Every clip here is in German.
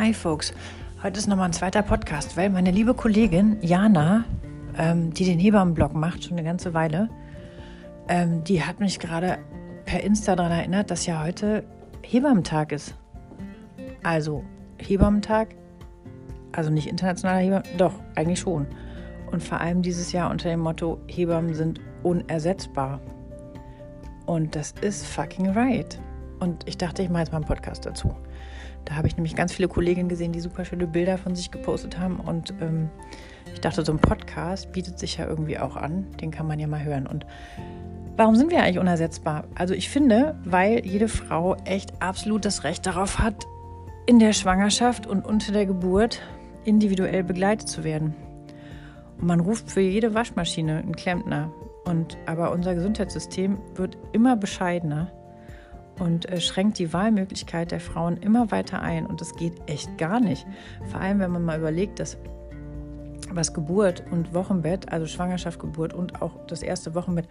Hi Folks, heute ist nochmal ein zweiter Podcast, weil meine liebe Kollegin Jana, ähm, die den Hebammenblog macht, schon eine ganze Weile, ähm, die hat mich gerade per Insta daran erinnert, dass ja heute Hebammentag ist. Also Hebammentag, also nicht internationaler Hebammen, doch, eigentlich schon. Und vor allem dieses Jahr unter dem Motto, Hebammen sind unersetzbar. Und das ist fucking right. Und ich dachte, ich mache jetzt mal einen Podcast dazu. Da habe ich nämlich ganz viele Kolleginnen gesehen, die super schöne Bilder von sich gepostet haben. Und ähm, ich dachte, so ein Podcast bietet sich ja irgendwie auch an. Den kann man ja mal hören. Und warum sind wir eigentlich unersetzbar? Also ich finde, weil jede Frau echt absolut das Recht darauf hat, in der Schwangerschaft und unter der Geburt individuell begleitet zu werden. Und man ruft für jede Waschmaschine einen Klempner. Und aber unser Gesundheitssystem wird immer bescheidener und äh, schränkt die Wahlmöglichkeit der Frauen immer weiter ein. Und das geht echt gar nicht. Vor allem, wenn man mal überlegt, dass was Geburt und Wochenbett, also Schwangerschaft, Geburt und auch das erste Wochenbett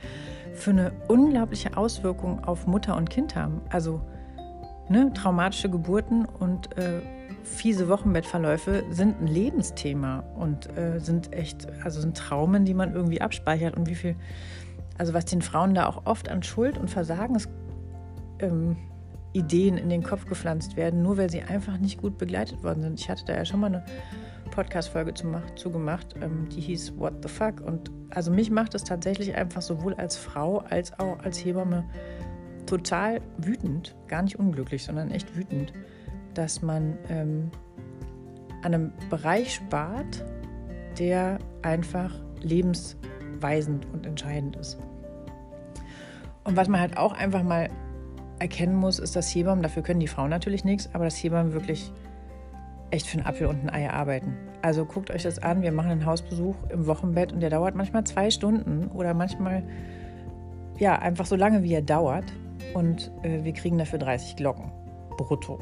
für eine unglaubliche Auswirkung auf Mutter und Kind haben. Also ne, traumatische Geburten und äh, fiese Wochenbettverläufe sind ein Lebensthema und äh, sind echt, also sind Traumen, die man irgendwie abspeichert und wie viel, also was den Frauen da auch oft an Schuld und Versagen ähm, Ideen in den Kopf gepflanzt werden, nur weil sie einfach nicht gut begleitet worden sind. Ich hatte da ja schon mal eine Podcast-Folge zu gemacht, ähm, die hieß What the fuck? Und also mich macht es tatsächlich einfach sowohl als Frau als auch als Hebamme total wütend, gar nicht unglücklich, sondern echt wütend, dass man ähm, an einem Bereich spart, der einfach lebensweisend und entscheidend ist. Und was man halt auch einfach mal erkennen muss, ist, dass Hebammen, dafür können die Frauen natürlich nichts, aber dass Hebammen wirklich echt für einen Apfel und ein Ei arbeiten. Also guckt euch das an, wir machen einen Hausbesuch im Wochenbett und der dauert manchmal zwei Stunden oder manchmal ja einfach so lange, wie er dauert und äh, wir kriegen dafür 30 Glocken brutto.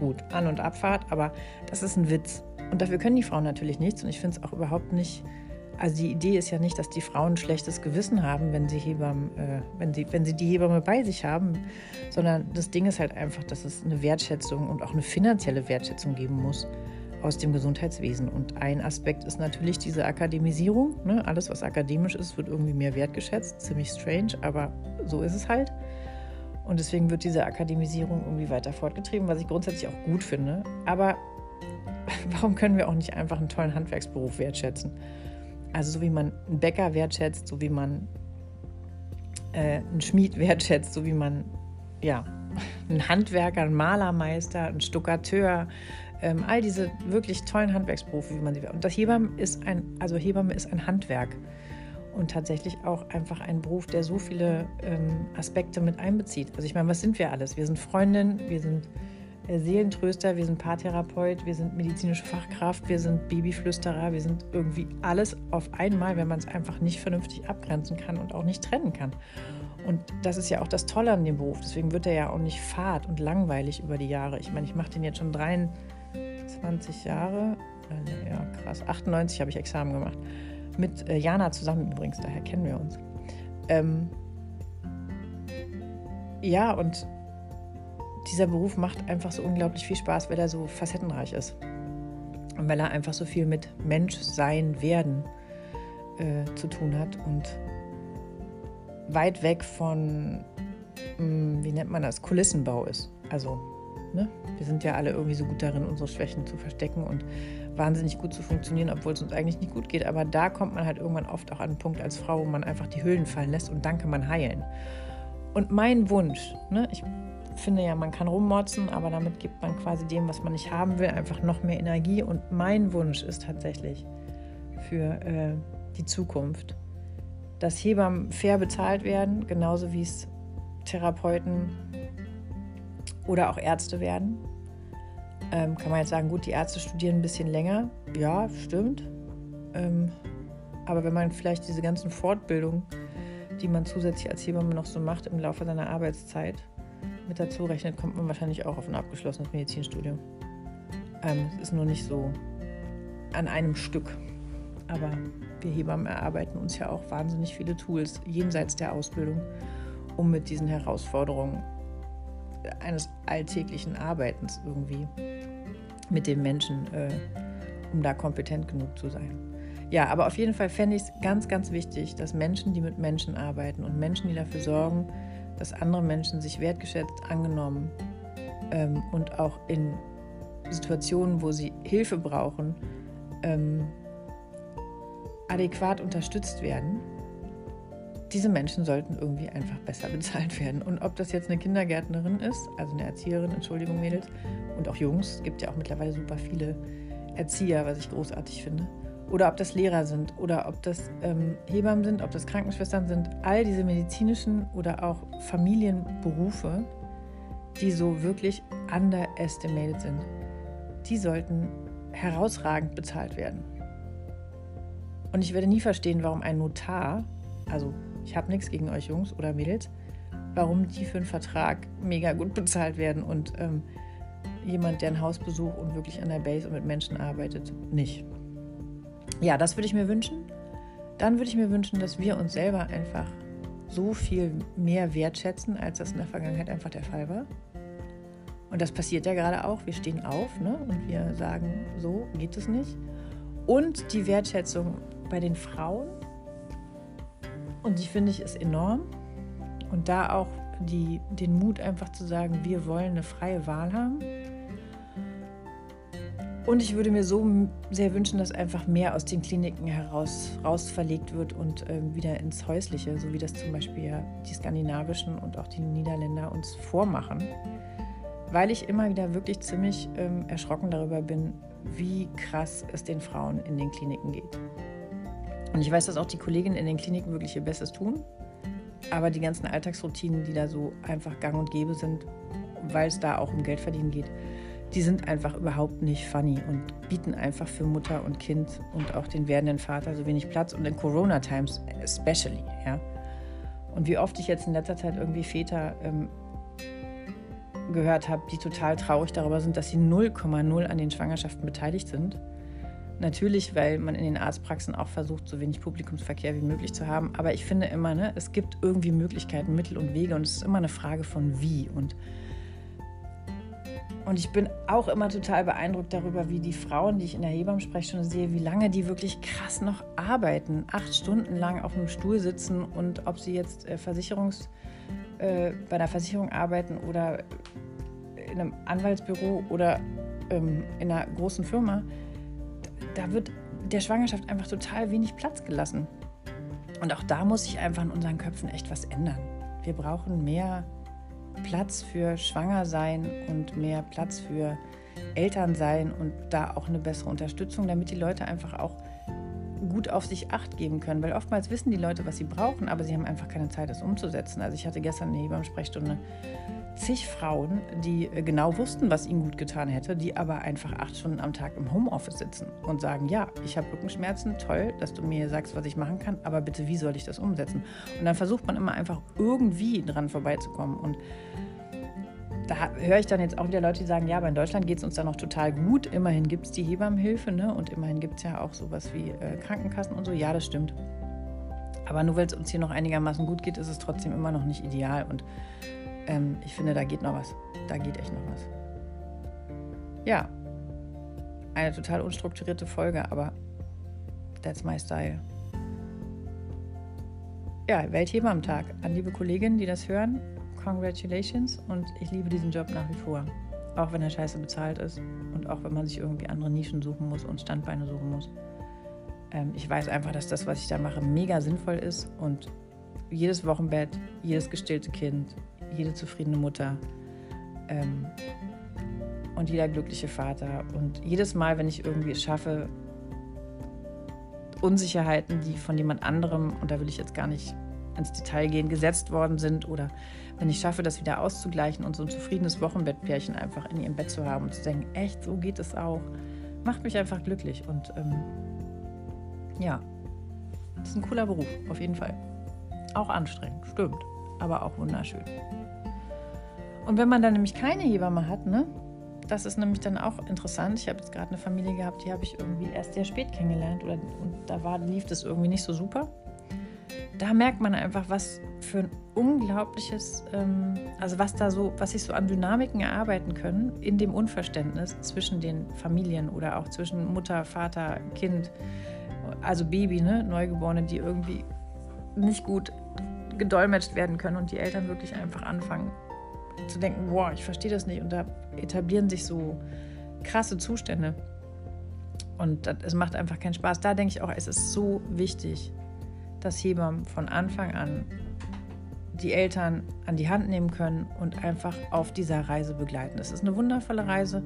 Gut, An- und Abfahrt, aber das ist ein Witz. Und dafür können die Frauen natürlich nichts und ich finde es auch überhaupt nicht also die Idee ist ja nicht, dass die Frauen ein schlechtes Gewissen haben, wenn sie Hebammen, äh, wenn sie, wenn sie die Hebamme bei sich haben, sondern das Ding ist halt einfach, dass es eine Wertschätzung und auch eine finanzielle Wertschätzung geben muss aus dem Gesundheitswesen. Und ein Aspekt ist natürlich diese Akademisierung. Ne? Alles, was akademisch ist, wird irgendwie mehr wertgeschätzt. Ziemlich strange, aber so ist es halt. Und deswegen wird diese Akademisierung irgendwie weiter fortgetrieben, was ich grundsätzlich auch gut finde. Aber warum können wir auch nicht einfach einen tollen Handwerksberuf wertschätzen? Also so wie man einen Bäcker wertschätzt, so wie man äh, einen Schmied wertschätzt, so wie man ja, einen Handwerker, einen Malermeister, einen Stuckateur, ähm, all diese wirklich tollen Handwerksberufe, wie man sie will. Und das Hebamme ist ein, also Hebamme ist ein Handwerk und tatsächlich auch einfach ein Beruf, der so viele ähm, Aspekte mit einbezieht. Also ich meine, was sind wir alles? Wir sind Freundin, wir sind Seelentröster, wir sind Paartherapeut, wir sind medizinische Fachkraft, wir sind Babyflüsterer, wir sind irgendwie alles auf einmal, wenn man es einfach nicht vernünftig abgrenzen kann und auch nicht trennen kann. Und das ist ja auch das Tolle an dem Beruf. Deswegen wird er ja auch nicht fad und langweilig über die Jahre. Ich meine, ich mache den jetzt schon 23 Jahre. Äh, ja, krass. 98 habe ich Examen gemacht. Mit äh, Jana zusammen übrigens, daher kennen wir uns. Ähm, ja, und dieser Beruf macht einfach so unglaublich viel Spaß, weil er so facettenreich ist. Und weil er einfach so viel mit Menschsein werden äh, zu tun hat und weit weg von, mh, hm, wie nennt man das, Kulissenbau ist. Also, ne? wir sind ja alle irgendwie so gut darin, unsere Schwächen zu verstecken und wahnsinnig gut zu funktionieren, obwohl es uns eigentlich nicht gut geht. Aber da kommt man halt irgendwann oft auch an einen Punkt als Frau, wo man einfach die Hüllen fallen lässt und dann kann man heilen. Und mein Wunsch, ne, ich finde ja, man kann rummotzen, aber damit gibt man quasi dem, was man nicht haben will, einfach noch mehr Energie. Und mein Wunsch ist tatsächlich für äh, die Zukunft, dass Hebammen fair bezahlt werden, genauso wie es Therapeuten oder auch Ärzte werden. Ähm, kann man jetzt sagen, gut, die Ärzte studieren ein bisschen länger. Ja, stimmt. Ähm, aber wenn man vielleicht diese ganzen Fortbildungen, die man zusätzlich als Hebamme noch so macht im Laufe seiner Arbeitszeit, mit dazu rechnet, kommt man wahrscheinlich auch auf ein abgeschlossenes Medizinstudium. Ähm, es ist nur nicht so an einem Stück. Aber wir Hebammen erarbeiten uns ja auch wahnsinnig viele Tools jenseits der Ausbildung, um mit diesen Herausforderungen eines alltäglichen Arbeitens irgendwie mit dem Menschen, äh, um da kompetent genug zu sein. Ja, aber auf jeden Fall fände ich es ganz, ganz wichtig, dass Menschen, die mit Menschen arbeiten und Menschen, die dafür sorgen, dass andere Menschen sich wertgeschätzt, angenommen ähm, und auch in Situationen, wo sie Hilfe brauchen, ähm, adäquat unterstützt werden. Diese Menschen sollten irgendwie einfach besser bezahlt werden. Und ob das jetzt eine Kindergärtnerin ist, also eine Erzieherin, Entschuldigung, Mädels, und auch Jungs, es gibt ja auch mittlerweile super viele Erzieher, was ich großartig finde, oder ob das Lehrer sind oder ob das ähm, Hebammen sind, ob das Krankenschwestern sind, all diese medizinischen oder auch Familienberufe, die so wirklich underestimated sind, die sollten herausragend bezahlt werden. Und ich werde nie verstehen, warum ein Notar, also ich habe nichts gegen euch Jungs oder Mädels, warum die für einen Vertrag mega gut bezahlt werden und ähm, jemand, der ein Haus besucht und wirklich an der Base und mit Menschen arbeitet, nicht. Ja, das würde ich mir wünschen. Dann würde ich mir wünschen, dass wir uns selber einfach so viel mehr wertschätzen, als das in der Vergangenheit einfach der Fall war. Und das passiert ja gerade auch. Wir stehen auf ne? und wir sagen, so geht es nicht. Und die Wertschätzung bei den Frauen, und die finde ich ist enorm. Und da auch die, den Mut einfach zu sagen, wir wollen eine freie Wahl haben und ich würde mir so sehr wünschen, dass einfach mehr aus den Kliniken heraus raus verlegt wird und ähm, wieder ins Häusliche, so wie das zum Beispiel ja die skandinavischen und auch die Niederländer uns vormachen. Weil ich immer wieder wirklich ziemlich ähm, erschrocken darüber bin, wie krass es den Frauen in den Kliniken geht. Und ich weiß, dass auch die Kolleginnen in den Kliniken wirklich ihr Bestes tun. Aber die ganzen Alltagsroutinen, die da so einfach gang und gäbe sind, weil es da auch um Geldverdienen geht, die sind einfach überhaupt nicht funny und bieten einfach für Mutter und Kind und auch den werdenden Vater so wenig Platz und in Corona Times especially, ja. Und wie oft ich jetzt in letzter Zeit irgendwie Väter ähm, gehört habe, die total traurig darüber sind, dass sie 0,0 an den Schwangerschaften beteiligt sind. Natürlich, weil man in den Arztpraxen auch versucht, so wenig Publikumsverkehr wie möglich zu haben. Aber ich finde immer, ne, es gibt irgendwie Möglichkeiten, Mittel und Wege und es ist immer eine Frage von wie. Und und ich bin auch immer total beeindruckt darüber, wie die Frauen, die ich in der Hebammensprechstunde sehe, wie lange die wirklich krass noch arbeiten. Acht Stunden lang auf einem Stuhl sitzen und ob sie jetzt äh, Versicherungs, äh, bei einer Versicherung arbeiten oder in einem Anwaltsbüro oder ähm, in einer großen Firma, da wird der Schwangerschaft einfach total wenig Platz gelassen. Und auch da muss sich einfach in unseren Köpfen echt was ändern. Wir brauchen mehr Platz für Schwangersein und mehr Platz für Elternsein und da auch eine bessere Unterstützung, damit die Leute einfach auch gut auf sich acht geben können, weil oftmals wissen die Leute, was sie brauchen, aber sie haben einfach keine Zeit, es umzusetzen. Also ich hatte gestern eine Hebammensprechstunde zig Frauen, die äh, genau wussten, was ihnen gut getan hätte, die aber einfach acht Stunden am Tag im Homeoffice sitzen und sagen, ja, ich habe Rückenschmerzen, toll, dass du mir sagst, was ich machen kann, aber bitte, wie soll ich das umsetzen? Und dann versucht man immer einfach irgendwie dran vorbeizukommen. Und da höre ich dann jetzt auch wieder Leute, die sagen, ja, aber in Deutschland geht es uns da noch total gut. Immerhin gibt es die Hebammenhilfe ne? und immerhin gibt es ja auch sowas wie äh, Krankenkassen und so. Ja, das stimmt. Aber nur weil es uns hier noch einigermaßen gut geht, ist es trotzdem immer noch nicht ideal. Und ähm, ich finde, da geht noch was. Da geht echt noch was. Ja, eine total unstrukturierte Folge, aber that's my style. Ja, Weltheben am Tag. An liebe Kolleginnen, die das hören, congratulations und ich liebe diesen Job nach wie vor. Auch wenn er scheiße bezahlt ist und auch wenn man sich irgendwie andere Nischen suchen muss und Standbeine suchen muss. Ähm, ich weiß einfach, dass das, was ich da mache, mega sinnvoll ist und jedes Wochenbett, jedes gestillte Kind, jede zufriedene Mutter ähm, und jeder glückliche Vater. Und jedes Mal, wenn ich irgendwie es schaffe, Unsicherheiten, die von jemand anderem, und da will ich jetzt gar nicht ins Detail gehen, gesetzt worden sind oder wenn ich schaffe, das wieder auszugleichen und so ein zufriedenes Wochenbettpärchen einfach in ihrem Bett zu haben und zu denken, echt, so geht es auch, macht mich einfach glücklich. Und ähm, ja, das ist ein cooler Beruf, auf jeden Fall. Auch anstrengend, stimmt, aber auch wunderschön. Und wenn man dann nämlich keine Hebamme hat, ne, das ist nämlich dann auch interessant. Ich habe jetzt gerade eine Familie gehabt, die habe ich irgendwie erst sehr spät kennengelernt oder, und da war, lief das irgendwie nicht so super. da merkt man einfach, was für ein unglaubliches, ähm, also was da so, was sich so an Dynamiken erarbeiten können in dem Unverständnis zwischen den Familien oder auch zwischen Mutter, Vater, Kind, also Baby, ne, Neugeborene, die irgendwie nicht gut gedolmetscht werden können und die Eltern wirklich einfach anfangen zu denken, boah, ich verstehe das nicht und da etablieren sich so krasse Zustände und es macht einfach keinen Spaß. Da denke ich auch, es ist so wichtig, dass Hebammen von Anfang an die Eltern an die Hand nehmen können und einfach auf dieser Reise begleiten. Es ist eine wundervolle Reise,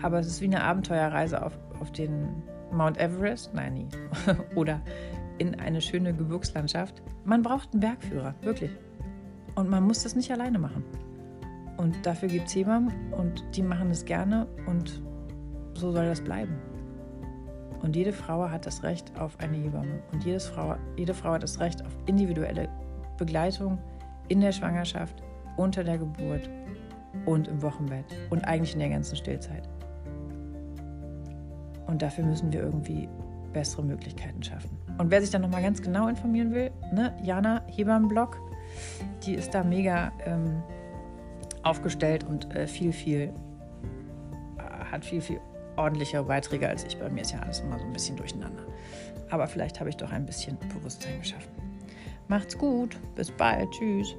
aber es ist wie eine Abenteuerreise auf, auf den Mount Everest, nein, nie, oder in eine schöne Gebirgslandschaft. Man braucht einen Bergführer, wirklich. Und man muss das nicht alleine machen. Und dafür gibt es Hebammen und die machen es gerne und so soll das bleiben. Und jede Frau hat das Recht auf eine Hebamme. Und jedes Frau, jede Frau hat das Recht auf individuelle Begleitung in der Schwangerschaft, unter der Geburt und im Wochenbett und eigentlich in der ganzen Stillzeit. Und dafür müssen wir irgendwie bessere Möglichkeiten schaffen. Und wer sich dann nochmal ganz genau informieren will, ne, Jana Hebammenblog, die ist da mega ähm, aufgestellt und äh, viel, viel, äh, hat viel, viel ordentlichere Beiträge als ich. Bei mir ist ja alles immer so ein bisschen durcheinander. Aber vielleicht habe ich doch ein bisschen Bewusstsein geschaffen. Macht's gut. Bis bald. Tschüss.